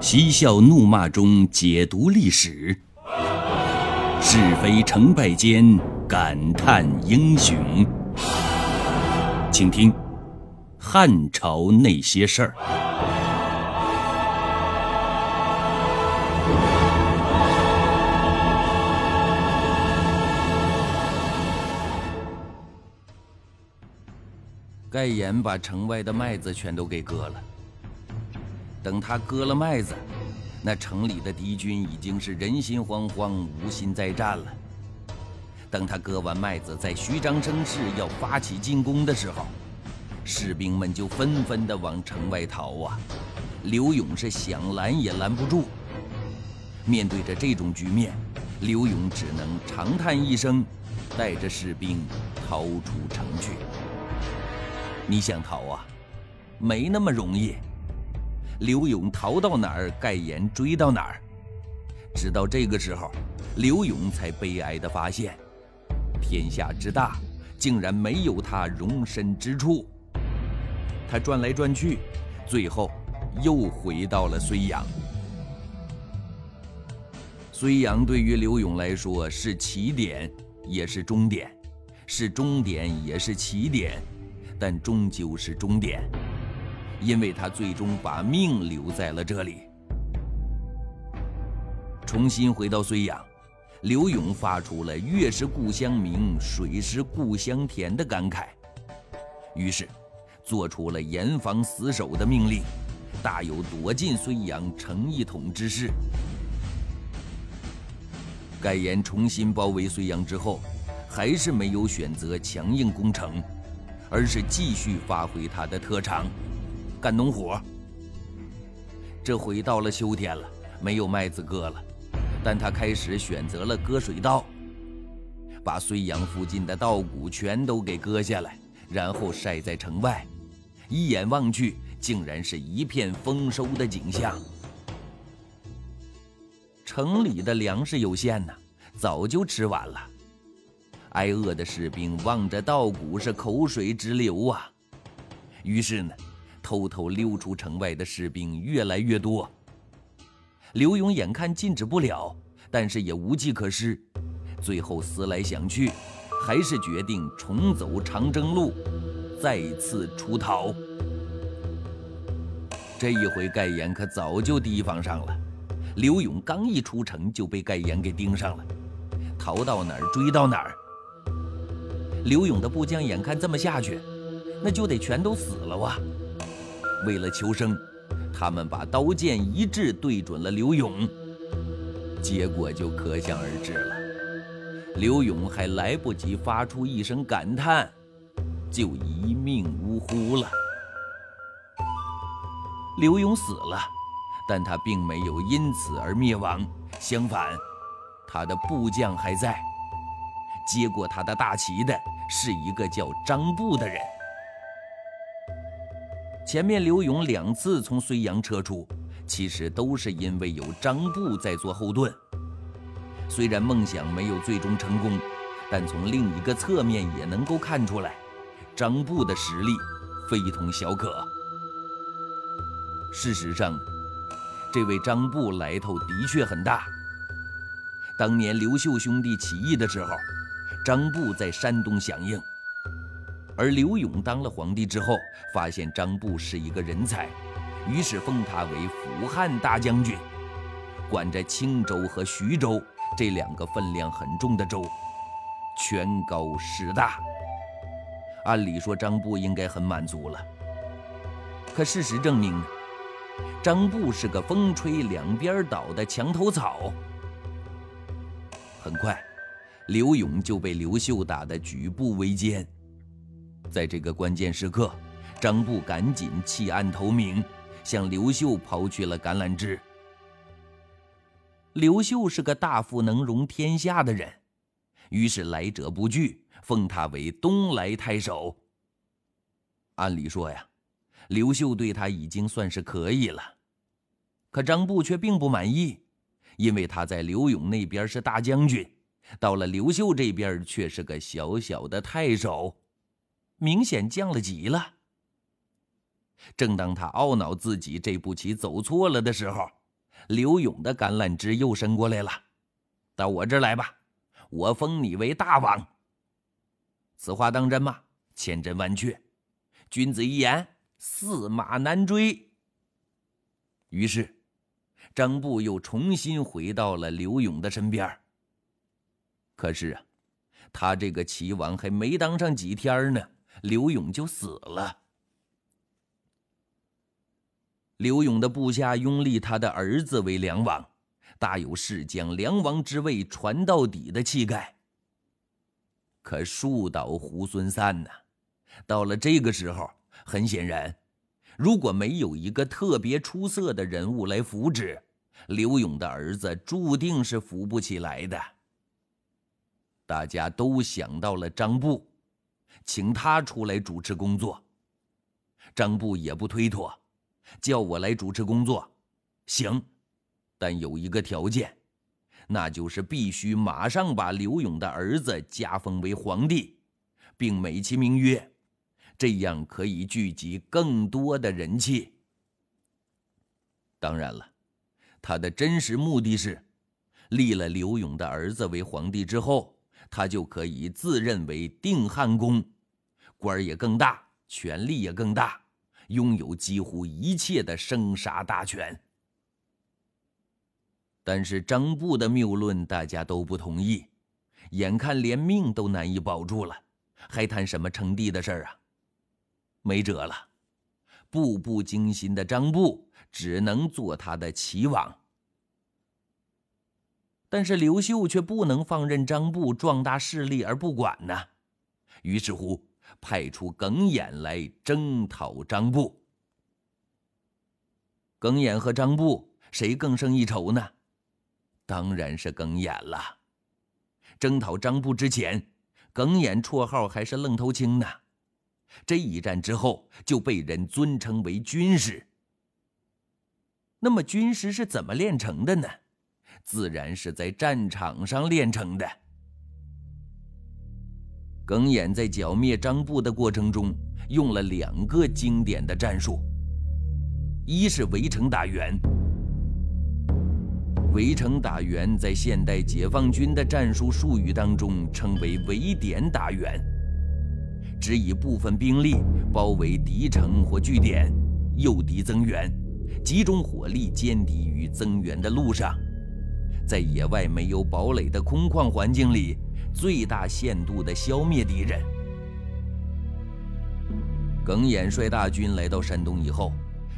嬉笑怒骂中解读历史，是非成败间感叹英雄。请听《汉朝那些事儿》。盖岩把城外的麦子全都给割了。等他割了麦子，那城里的敌军已经是人心惶惶，无心再战了。等他割完麦子，在虚张声势要发起进攻的时候，士兵们就纷纷的往城外逃啊！刘勇是想拦也拦不住。面对着这种局面，刘勇只能长叹一声，带着士兵逃出城去。你想逃啊？没那么容易。刘勇逃到哪儿，盖岩追到哪儿。直到这个时候，刘勇才悲哀地发现，天下之大，竟然没有他容身之处。他转来转去，最后又回到了睢阳。睢阳对于刘勇来说是起点，也是终点；是终点，也是起点。但终究是终点，因为他最终把命留在了这里。重新回到睢阳，刘勇发出了“月是故乡明，水是故乡甜”的感慨，于是做出了严防死守的命令，大有夺尽睢阳成一统之势。盖延重新包围睢阳之后，还是没有选择强硬攻城。而是继续发挥他的特长，干农活。这回到了秋天了，没有麦子割了，但他开始选择了割水稻，把睢阳附近的稻谷全都给割下来，然后晒在城外，一眼望去，竟然是一片丰收的景象。城里的粮食有限呐，早就吃完了。挨饿的士兵望着稻谷是口水直流啊！于是呢，偷偷溜出城外的士兵越来越多。刘勇眼看禁止不了，但是也无计可施，最后思来想去，还是决定重走长征路，再次出逃。这一回盖岩可早就提防上了，刘勇刚一出城就被盖岩给盯上了，逃到哪儿追到哪儿。刘勇的部将眼看这么下去，那就得全都死了哇！为了求生，他们把刀剑一致对准了刘勇，结果就可想而知了。刘勇还来不及发出一声感叹，就一命呜呼了。刘勇死了，但他并没有因此而灭亡，相反，他的部将还在。接过他的大旗的是一个叫张布的人。前面刘勇两次从睢阳撤出，其实都是因为有张布在做后盾。虽然梦想没有最终成功，但从另一个侧面也能够看出来，张布的实力非同小可。事实上，这位张布来头的确很大。当年刘秀兄弟起义的时候。张布在山东响应，而刘勇当了皇帝之后，发现张布是一个人才，于是封他为辅汉大将军，管着青州和徐州这两个分量很重的州，权高势大。按理说张布应该很满足了，可事实证明，张布是个风吹两边倒的墙头草。很快。刘勇就被刘秀打得举步维艰，在这个关键时刻，张布赶紧弃暗投明，向刘秀抛去了橄榄枝。刘秀是个大腹能容天下的人，于是来者不拒，封他为东莱太守。按理说呀，刘秀对他已经算是可以了，可张布却并不满意，因为他在刘勇那边是大将军。到了刘秀这边，却是个小小的太守，明显降了级了。正当他懊恼自己这步棋走错了的时候，刘勇的橄榄枝又伸过来了，到我这儿来吧，我封你为大王。此话当真吗？千真万确。君子一言，驷马难追。于是，张布又重新回到了刘勇的身边。可是啊，他这个齐王还没当上几天呢，刘勇就死了。刘勇的部下拥立他的儿子为梁王，大有是将梁王之位传到底的气概。可树倒猢狲散呢，到了这个时候，很显然，如果没有一个特别出色的人物来扶植，刘勇的儿子注定是扶不起来的。大家都想到了张布，请他出来主持工作。张布也不推脱。叫我来主持工作，行，但有一个条件，那就是必须马上把刘勇的儿子加封为皇帝，并美其名曰，这样可以聚集更多的人气。当然了，他的真实目的是，立了刘勇的儿子为皇帝之后，他就可以自认为定汉公，官儿也更大，权力也更大。拥有几乎一切的生杀大权，但是张布的谬论大家都不同意，眼看连命都难以保住了，还谈什么称帝的事儿啊？没辙了，步步惊心的张布只能做他的齐王。但是刘秀却不能放任张布壮大势力而不管呢，于是乎。派出耿弇来征讨张布。耿弇和张布谁更胜一筹呢？当然是耿弇了。征讨张布之前，耿弇绰号还是愣头青呢。这一战之后，就被人尊称为军师。那么军师是怎么练成的呢？自然是在战场上练成的。耿弇在剿灭张布的过程中，用了两个经典的战术。一是围城打援。围城打援在现代解放军的战术术语当中称为围点打援，只以部分兵力包围敌城或据点，诱敌增援，集中火力歼敌于增援的路上，在野外没有堡垒的空旷环境里。最大限度地消灭敌人。耿弇率大军来到山东以后，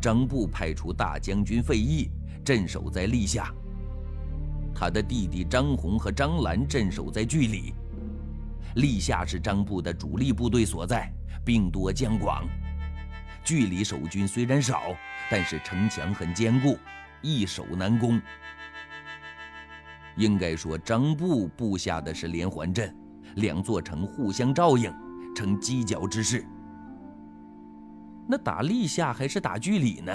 张布派出大将军费祎镇守在历下，他的弟弟张宏和张兰镇守在据里。历下是张布的主力部队所在，兵多将广。据里守军虽然少，但是城墙很坚固，易守难攻。应该说，张布布下的是连环阵，两座城互相照应，成犄角之势。那打立下还是打据里呢？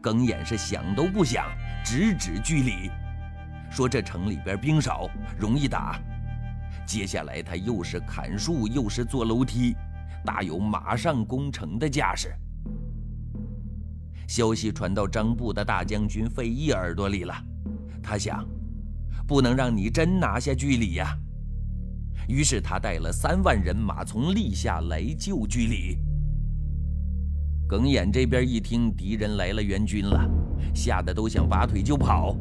耿弇是想都不想，直指据里，说这城里边兵少，容易打。接下来他又是砍树，又是坐楼梯，大有马上攻城的架势。消息传到张布的大将军费祎耳朵里了。他想，不能让你真拿下居里呀。于是他带了三万人马从历下来救居里。耿弇这边一听敌人来了援军了，吓得都想拔腿就跑。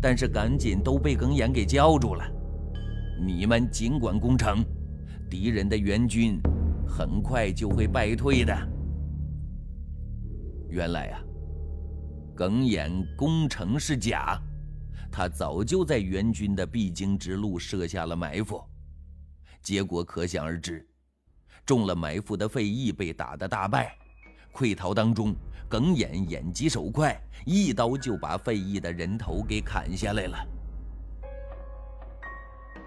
但是赶紧都被耿弇给叫住了。你们尽管攻城，敌人的援军很快就会败退的。原来啊。耿弇攻城是假，他早就在援军的必经之路设下了埋伏，结果可想而知。中了埋伏的费祎被打得大败，溃逃当中，耿弇眼疾手快，一刀就把费祎的人头给砍下来了。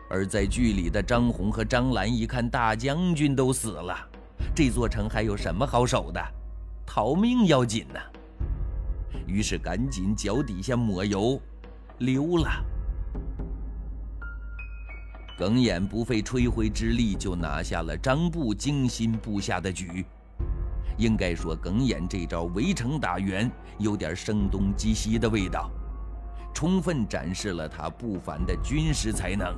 而在剧里的张宏和张兰一看大将军都死了，这座城还有什么好守的？逃命要紧呐！于是赶紧脚底下抹油，溜了。耿弇不费吹灰之力就拿下了张布精心布下的局，应该说，耿眼这招围城打援有点声东击西的味道，充分展示了他不凡的军事才能。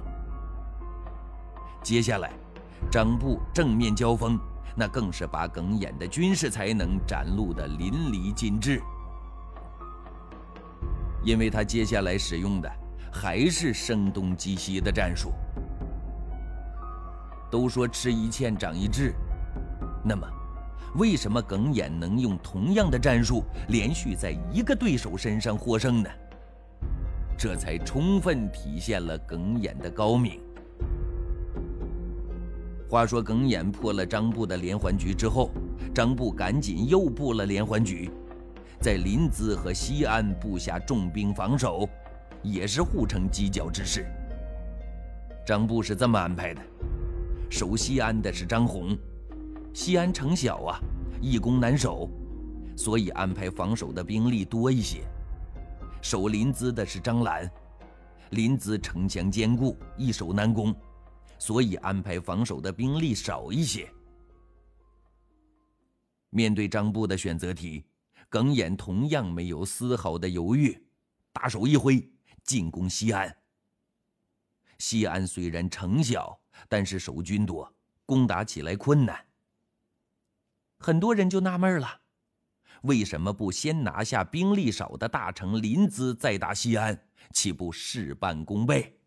接下来，张布正面交锋，那更是把耿眼的军事才能展露得淋漓尽致。因为他接下来使用的还是声东击西的战术。都说吃一堑长一智，那么。为什么耿眼能用同样的战术连续在一个对手身上获胜呢？这才充分体现了耿眼的高明。话说耿眼破了张布的连环局之后，张布赶紧又布了连环局，在临淄和西安布下重兵防守，也是互成犄角之势。张布是这么安排的：守西安的是张宏。西安城小啊，易攻难守，所以安排防守的兵力多一些。守临淄的是张兰，临淄城墙坚固，易守难攻，所以安排防守的兵力少一些。面对张布的选择题，耿眼同样没有丝毫的犹豫，大手一挥，进攻西安。西安虽然城小，但是守军多，攻打起来困难。很多人就纳闷了，为什么不先拿下兵力少的大城临淄，再打西安，岂不事半功倍？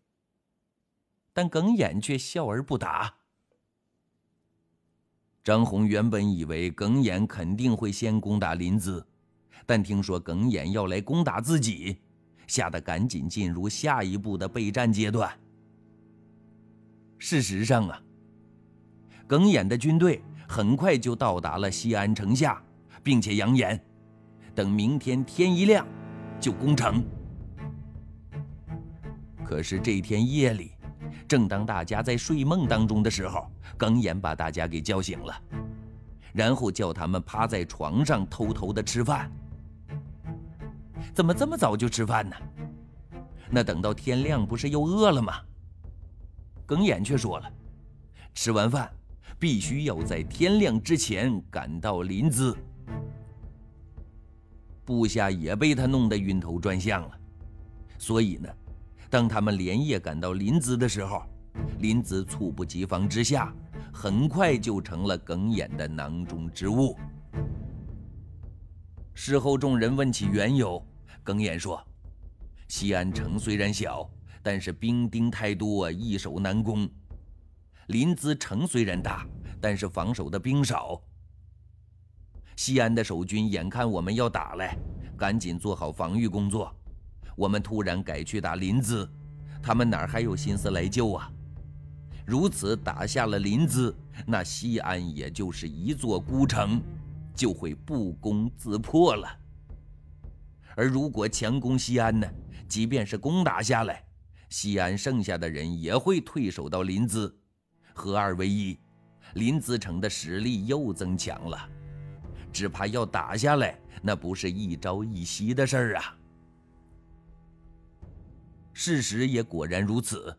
但耿眼却笑而不答。张宏原本以为耿眼肯定会先攻打临淄，但听说耿眼要来攻打自己，吓得赶紧进入下一步的备战阶段。事实上啊，耿眼的军队。很快就到达了西安城下，并且扬言，等明天天一亮，就攻城。可是这天夜里，正当大家在睡梦当中的时候，耿眼把大家给叫醒了，然后叫他们趴在床上偷偷的吃饭。怎么这么早就吃饭呢？那等到天亮不是又饿了吗？耿眼却说了，吃完饭。必须要在天亮之前赶到临淄，部下也被他弄得晕头转向了。所以呢，当他们连夜赶到临淄的时候，临淄猝不及防之下，很快就成了耿眼的囊中之物。事后众人问起缘由，耿眼说：“西安城虽然小，但是兵丁太多，易守难攻。”临淄城虽然大，但是防守的兵少。西安的守军眼看我们要打来，赶紧做好防御工作。我们突然改去打临淄，他们哪还有心思来救啊？如此打下了临淄，那西安也就是一座孤城，就会不攻自破了。而如果强攻西安呢？即便是攻打下来，西安剩下的人也会退守到临淄。合二为一，临淄城的实力又增强了，只怕要打下来，那不是一朝一夕的事儿啊！事实也果然如此。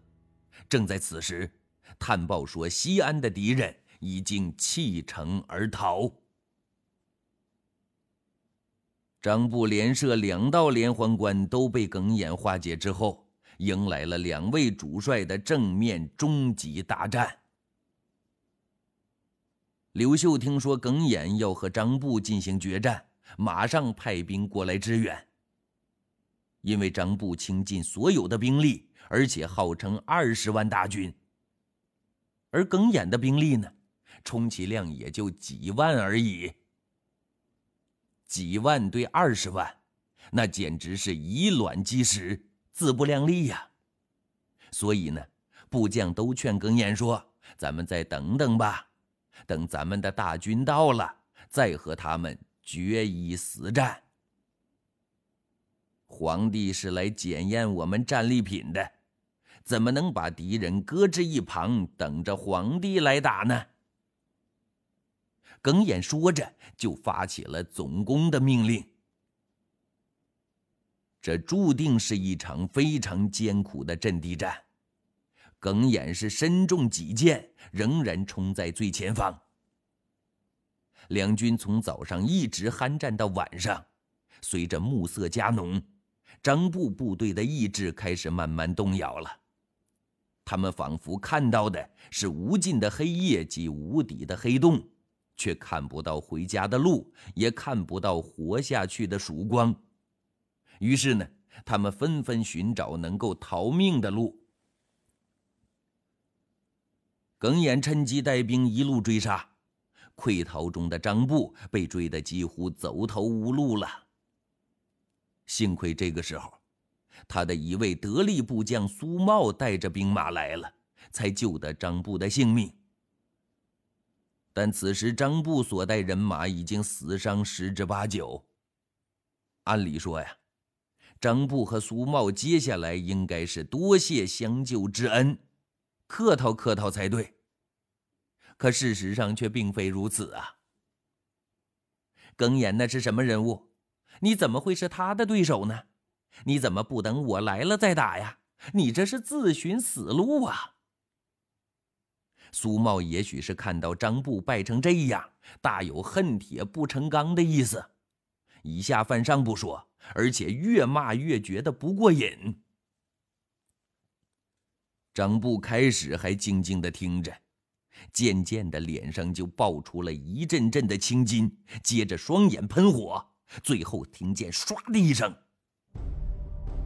正在此时，探报说西安的敌人已经弃城而逃。张布连设两道连环关都被耿眼化解之后，迎来了两位主帅的正面终极大战。刘秀听说耿眼要和张布进行决战，马上派兵过来支援。因为张布倾尽所有的兵力，而且号称二十万大军，而耿眼的兵力呢，充其量也就几万而已。几万对二十万，那简直是以卵击石，自不量力呀！所以呢，部将都劝耿眼说：“咱们再等等吧。”等咱们的大军到了，再和他们决一死战。皇帝是来检验我们战利品的，怎么能把敌人搁置一旁，等着皇帝来打呢？耿眼说着，就发起了总攻的命令。这注定是一场非常艰苦的阵地战。耿眼是身中几箭，仍然冲在最前方。两军从早上一直酣战到晚上，随着暮色加浓，张布部队的意志开始慢慢动摇了。他们仿佛看到的是无尽的黑夜及无底的黑洞，却看不到回家的路，也看不到活下去的曙光。于是呢，他们纷纷寻找能够逃命的路。耿眼趁机带兵一路追杀。溃逃中的张布被追得几乎走投无路了。幸亏这个时候，他的一位得力部将苏茂带着兵马来了，才救得张布的性命。但此时张布所带人马已经死伤十之八九。按理说呀，张布和苏茂接下来应该是多谢相救之恩，客套客套才对。可事实上却并非如此啊！耿眼那是什么人物？你怎么会是他的对手呢？你怎么不等我来了再打呀？你这是自寻死路啊！苏茂也许是看到张布败成这样，大有恨铁不成钢的意思，以下犯上不说，而且越骂越觉得不过瘾。张布开始还静静的听着。渐渐的，脸上就爆出了一阵阵的青筋，接着双眼喷火，最后听见唰的一声，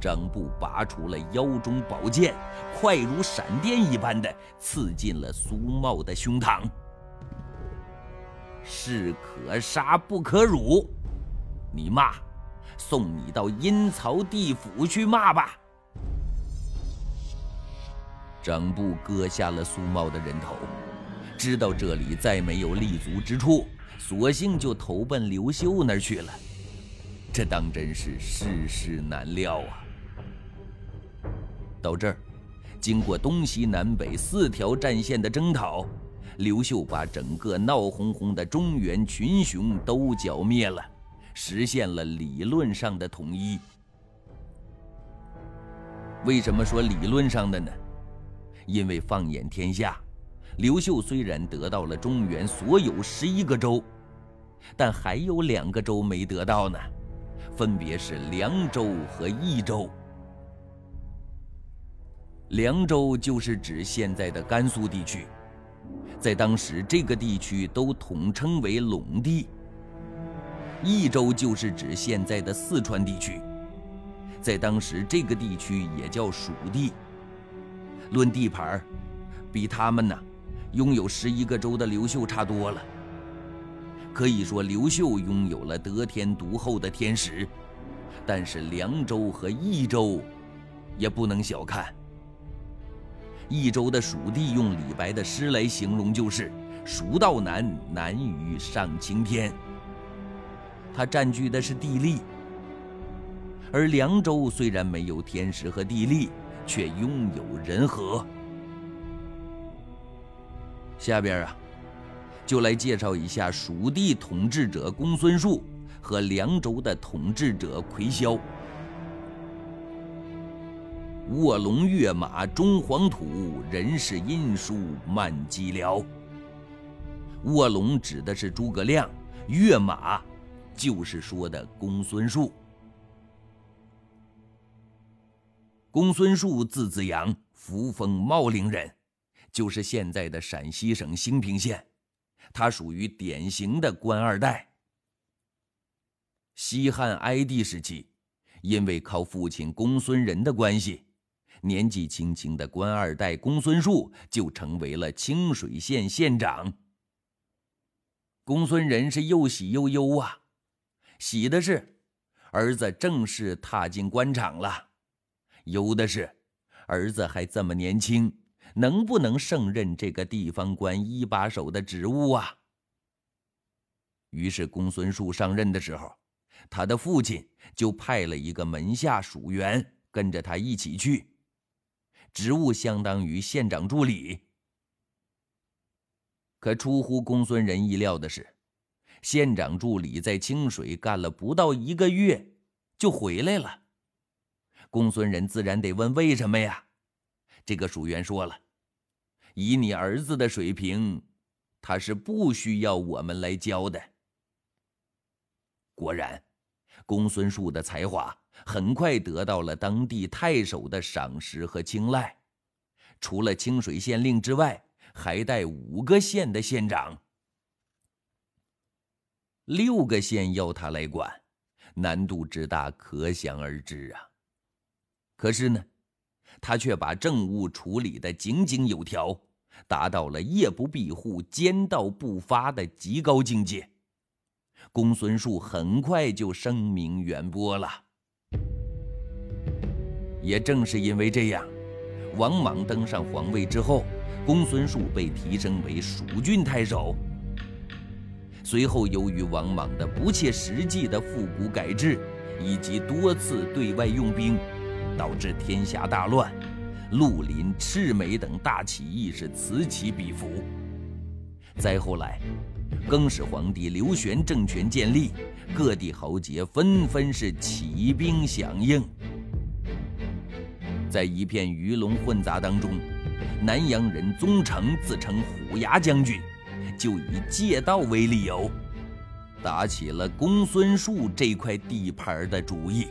张布拔出了腰中宝剑，快如闪电一般的刺进了苏茂的胸膛。士可杀不可辱，你骂，送你到阴曹地府去骂吧。张布割下了苏茂的人头。知道这里再没有立足之处，索性就投奔刘秀那儿去了。这当真是世事难料啊！到这儿，经过东西南北四条战线的征讨，刘秀把整个闹哄哄的中原群雄都剿灭了，实现了理论上的统一。为什么说理论上的呢？因为放眼天下。刘秀虽然得到了中原所有十一个州，但还有两个州没得到呢，分别是凉州和益州。凉州就是指现在的甘肃地区，在当时这个地区都统称为陇地；益州就是指现在的四川地区，在当时这个地区也叫蜀地。论地盘比他们呢。拥有十一个州的刘秀差多了，可以说刘秀拥有了得天独厚的天时。但是凉州和益州也不能小看。益州的蜀地，用李白的诗来形容就是“蜀道难，难于上青天”。它占据的是地利，而凉州虽然没有天时和地利，却拥有人和。下边啊，就来介绍一下蜀地统治者公孙述和凉州的统治者魁霄。卧龙跃马终黄土，人是音书慢寂寥。卧龙指的是诸葛亮，跃马就是说的公孙述。公孙述字子阳，扶风茂陵人。就是现在的陕西省兴平县，他属于典型的官二代。西汉哀帝时期，因为靠父亲公孙仁的关系，年纪轻轻的官二代公孙述就成为了清水县县长。公孙仁是又喜又忧啊，喜的是儿子正式踏进官场了，忧的是儿子还这么年轻。能不能胜任这个地方官一把手的职务啊？于是公孙树上任的时候，他的父亲就派了一个门下属员跟着他一起去，职务相当于县长助理。可出乎公孙仁意料的是，县长助理在清水干了不到一个月就回来了。公孙仁自然得问为什么呀？这个属员说了。以你儿子的水平，他是不需要我们来教的。果然，公孙述的才华很快得到了当地太守的赏识和青睐。除了清水县令之外，还带五个县的县长，六个县要他来管，难度之大可想而知啊。可是呢，他却把政务处理得井井有条，达到了夜不闭户、奸盗不发的极高境界。公孙述很快就声名远播了。也正是因为这样，王莽登上皇位之后，公孙述被提升为蜀郡太守。随后，由于王莽的不切实际的复古改制，以及多次对外用兵，导致天下大乱，绿林、赤眉等大起义是此起彼伏。再后来，更始皇帝刘玄政权建立，各地豪杰纷纷是起兵响应。在一片鱼龙混杂当中，南阳人宗成自称虎牙将军，就以借道为理由，打起了公孙述这块地盘的主意。